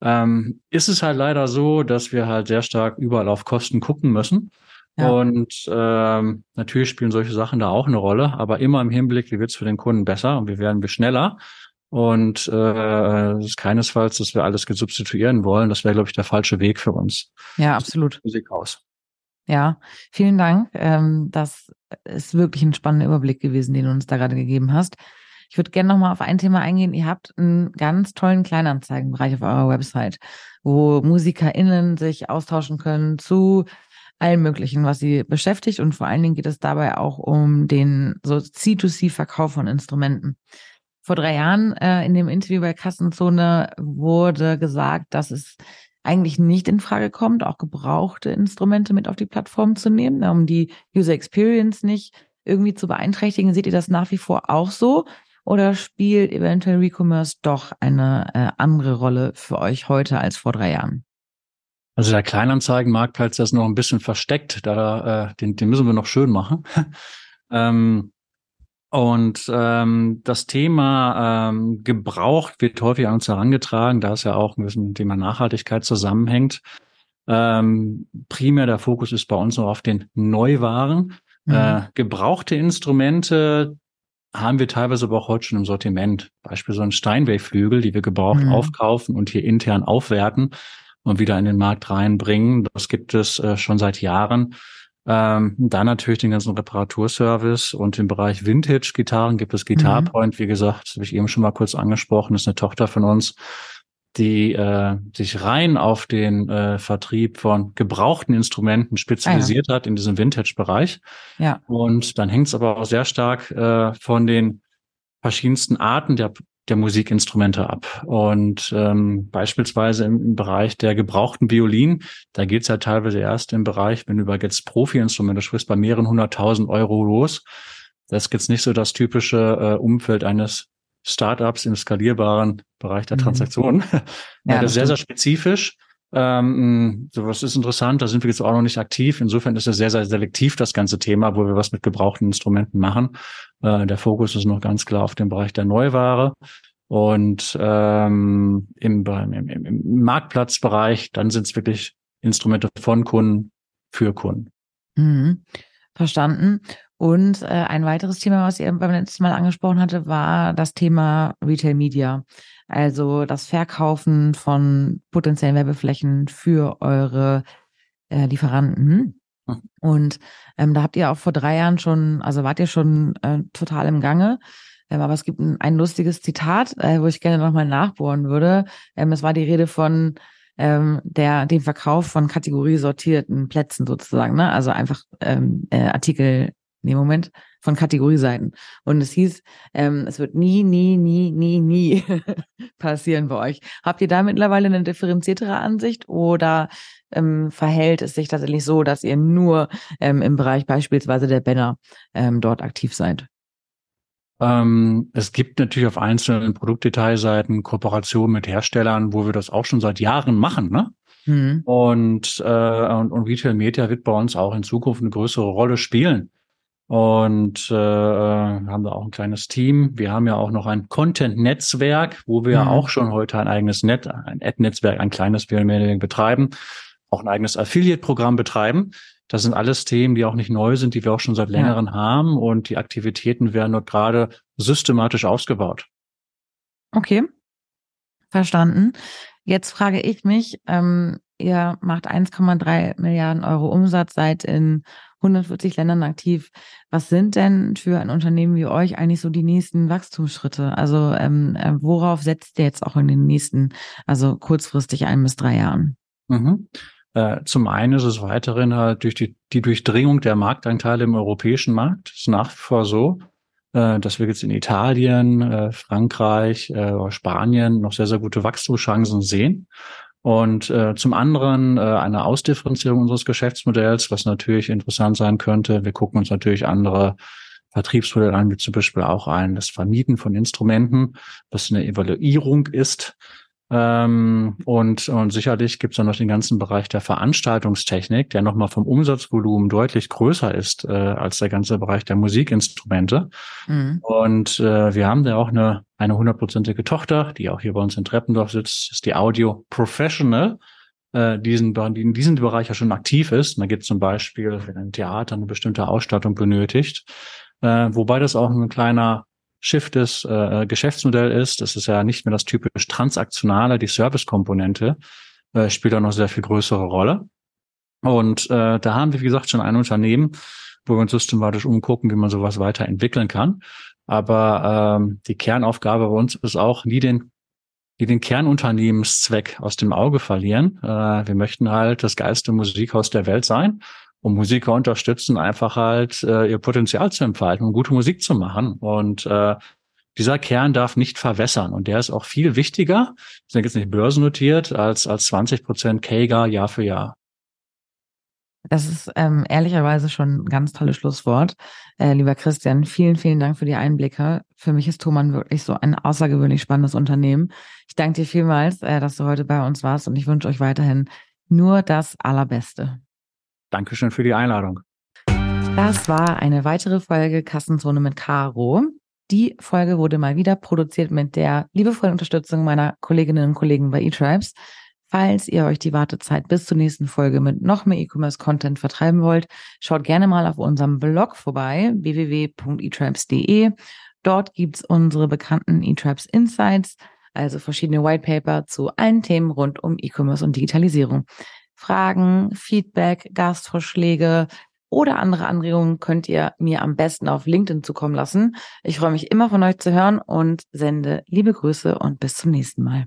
ähm, ist es halt leider so, dass wir halt sehr stark überall auf Kosten gucken müssen. Ja. Und ähm, natürlich spielen solche Sachen da auch eine Rolle, aber immer im Hinblick, wie wird es für den Kunden besser und wie werden wir schneller. Und äh, es ist keinesfalls, dass wir alles substituieren wollen. Das wäre, glaube ich, der falsche Weg für uns. Ja, absolut. Musik aus. Ja, vielen Dank. Ähm, das ist wirklich ein spannender Überblick gewesen, den du uns da gerade gegeben hast. Ich würde gerne nochmal auf ein Thema eingehen. Ihr habt einen ganz tollen Kleinanzeigenbereich auf eurer Website, wo MusikerInnen sich austauschen können zu allem Möglichen, was sie beschäftigt. Und vor allen Dingen geht es dabei auch um den so C2C-Verkauf von Instrumenten. Vor drei Jahren äh, in dem Interview bei Kassenzone wurde gesagt, dass es eigentlich nicht in Frage kommt, auch gebrauchte Instrumente mit auf die Plattform zu nehmen, um die User Experience nicht irgendwie zu beeinträchtigen. Seht ihr das nach wie vor auch so? Oder spielt eventuell Recommerce doch eine äh, andere Rolle für euch heute als vor drei Jahren? Also der Kleinanzeigenmarktplatz ist noch ein bisschen versteckt, da äh, den, den müssen wir noch schön machen. <laughs> ähm, und ähm, das Thema ähm, gebraucht wird häufig an uns herangetragen, da es ja auch ein bisschen mit dem Thema Nachhaltigkeit zusammenhängt. Ähm, primär der Fokus ist bei uns noch auf den Neuwaren. Mhm. Äh, gebrauchte Instrumente haben wir teilweise aber auch heute schon im Sortiment. Beispiel so ein Steinway-Flügel, die wir gebraucht mhm. aufkaufen und hier intern aufwerten und wieder in den Markt reinbringen. Das gibt es äh, schon seit Jahren. Ähm, dann natürlich den ganzen Reparaturservice und im Bereich Vintage-Gitarren gibt es Guitar Point, mhm. wie gesagt, habe ich eben schon mal kurz angesprochen, das ist eine Tochter von uns, die äh, sich rein auf den äh, Vertrieb von gebrauchten Instrumenten spezialisiert ah, ja. hat in diesem Vintage-Bereich. Ja. Und dann hängt es aber auch sehr stark äh, von den verschiedensten Arten der der Musikinstrumente ab. Und ähm, beispielsweise im, im, Bereich der gebrauchten Violinen, da geht's ja teilweise erst im Bereich, wenn du über jetzt Profi-Instrumente sprichst, bei mehreren hunderttausend Euro los. Das ist jetzt nicht so das typische äh, Umfeld eines Startups im skalierbaren Bereich der mhm. Transaktionen. Ja, <laughs> das ist sehr, sehr spezifisch. Ähm, sowas ist interessant, da sind wir jetzt auch noch nicht aktiv. Insofern ist es sehr, sehr selektiv, das ganze Thema, wo wir was mit gebrauchten Instrumenten machen. Äh, der Fokus ist noch ganz klar auf dem Bereich der Neuware. Und ähm, im, im, im Marktplatzbereich, dann sind es wirklich Instrumente von Kunden für Kunden. Mhm. Verstanden. Und äh, ein weiteres Thema, was ihr beim letzten Mal angesprochen hatte, war das Thema Retail Media. Also das Verkaufen von potenziellen Werbeflächen für eure äh, Lieferanten. Hm. Und ähm, da habt ihr auch vor drei Jahren schon, also wart ihr schon äh, total im Gange. Ähm, aber es gibt ein, ein lustiges Zitat, äh, wo ich gerne nochmal nachbohren würde. Ähm, es war die Rede von ähm, der, dem Verkauf von kategoriesortierten Plätzen sozusagen, ne? Also einfach ähm, äh, Artikel nee, Moment, von Kategorieseiten. Und es hieß, ähm, es wird nie, nie, nie, nie, nie <laughs> passieren bei euch. Habt ihr da mittlerweile eine differenziertere Ansicht oder ähm, verhält es sich tatsächlich so, dass ihr nur ähm, im Bereich beispielsweise der Banner ähm, dort aktiv seid? Ähm, es gibt natürlich auf einzelnen Produktdetailseiten Kooperationen mit Herstellern, wo wir das auch schon seit Jahren machen. Ne? Mhm. Und, äh, und, und Retail Media wird bei uns auch in Zukunft eine größere Rolle spielen. Und äh, haben da auch ein kleines Team. Wir haben ja auch noch ein Content-Netzwerk, wo wir mhm. auch schon heute ein eigenes Net, ein Ad-Netzwerk, ein kleines mehr betreiben, auch ein eigenes Affiliate-Programm betreiben. Das sind alles Themen, die auch nicht neu sind, die wir auch schon seit längerem ja. haben und die Aktivitäten werden dort gerade systematisch ausgebaut. Okay, verstanden. Jetzt frage ich mich, ähm, ihr macht 1,3 Milliarden Euro Umsatz, seid in 140 Ländern aktiv. Was sind denn für ein Unternehmen wie euch eigentlich so die nächsten Wachstumsschritte? Also ähm, äh, worauf setzt ihr jetzt auch in den nächsten, also kurzfristig ein bis drei Jahren? Mhm. Äh, zum einen ist es weiterhin halt durch die, die Durchdringung der Marktanteile im europäischen Markt. Das ist nach wie vor so, äh, dass wir jetzt in Italien, Frankreich, Spanien noch sehr, sehr gute Wachstumschancen sehen. Und äh, zum anderen äh, eine Ausdifferenzierung unseres Geschäftsmodells, was natürlich interessant sein könnte. Wir gucken uns natürlich andere Vertriebsmodelle an, wie zum Beispiel auch ein das Vermieten von Instrumenten, was eine Evaluierung ist ähm, und, und sicherlich gibt es dann noch den ganzen Bereich der Veranstaltungstechnik, der nochmal vom Umsatzvolumen deutlich größer ist äh, als der ganze Bereich der Musikinstrumente. Mhm. Und äh, wir haben da auch eine eine hundertprozentige Tochter, die auch hier bei uns in Treppendorf sitzt, ist die Audio Professional, äh, diesen, die in diesem Bereich ja schon aktiv ist. Und da gibt es zum Beispiel, wenn ein Theater eine bestimmte Ausstattung benötigt, äh, wobei das auch ein kleiner Shift des äh, Geschäftsmodell ist. Das ist ja nicht mehr das typisch transaktionale, die Service-Komponente äh, spielt auch noch sehr viel größere Rolle. Und äh, da haben wir, wie gesagt, schon ein Unternehmen, wo wir uns systematisch umgucken, wie man sowas weiterentwickeln kann. Aber ähm, die Kernaufgabe bei uns ist auch, nie den, nie den Kernunternehmenszweck aus dem Auge verlieren. Äh, wir möchten halt das geilste Musikhaus der Welt sein und Musiker unterstützen, einfach halt äh, ihr Potenzial zu entfalten und gute Musik zu machen. Und äh, dieser Kern darf nicht verwässern und der ist auch viel wichtiger, sind jetzt nicht börsennotiert, als, als 20 Prozent KGA Jahr für Jahr. Das ist ähm, ehrlicherweise schon ein ganz tolles Schlusswort. Äh, lieber Christian, vielen, vielen Dank für die Einblicke. Für mich ist Thomann wirklich so ein außergewöhnlich spannendes Unternehmen. Ich danke dir vielmals, äh, dass du heute bei uns warst und ich wünsche euch weiterhin nur das Allerbeste. Dankeschön für die Einladung. Das war eine weitere Folge Kassenzone mit Caro. Die Folge wurde mal wieder produziert mit der liebevollen Unterstützung meiner Kolleginnen und Kollegen bei eTribes. Falls ihr euch die Wartezeit bis zur nächsten Folge mit noch mehr E-Commerce-Content vertreiben wollt, schaut gerne mal auf unserem Blog vorbei, www.etribes.de. Dort gibt's unsere bekannten eTribes Insights, also verschiedene Whitepaper zu allen Themen rund um E-Commerce und Digitalisierung. Fragen, Feedback, Gastvorschläge oder andere Anregungen könnt ihr mir am besten auf LinkedIn zukommen lassen. Ich freue mich immer von euch zu hören und sende liebe Grüße und bis zum nächsten Mal.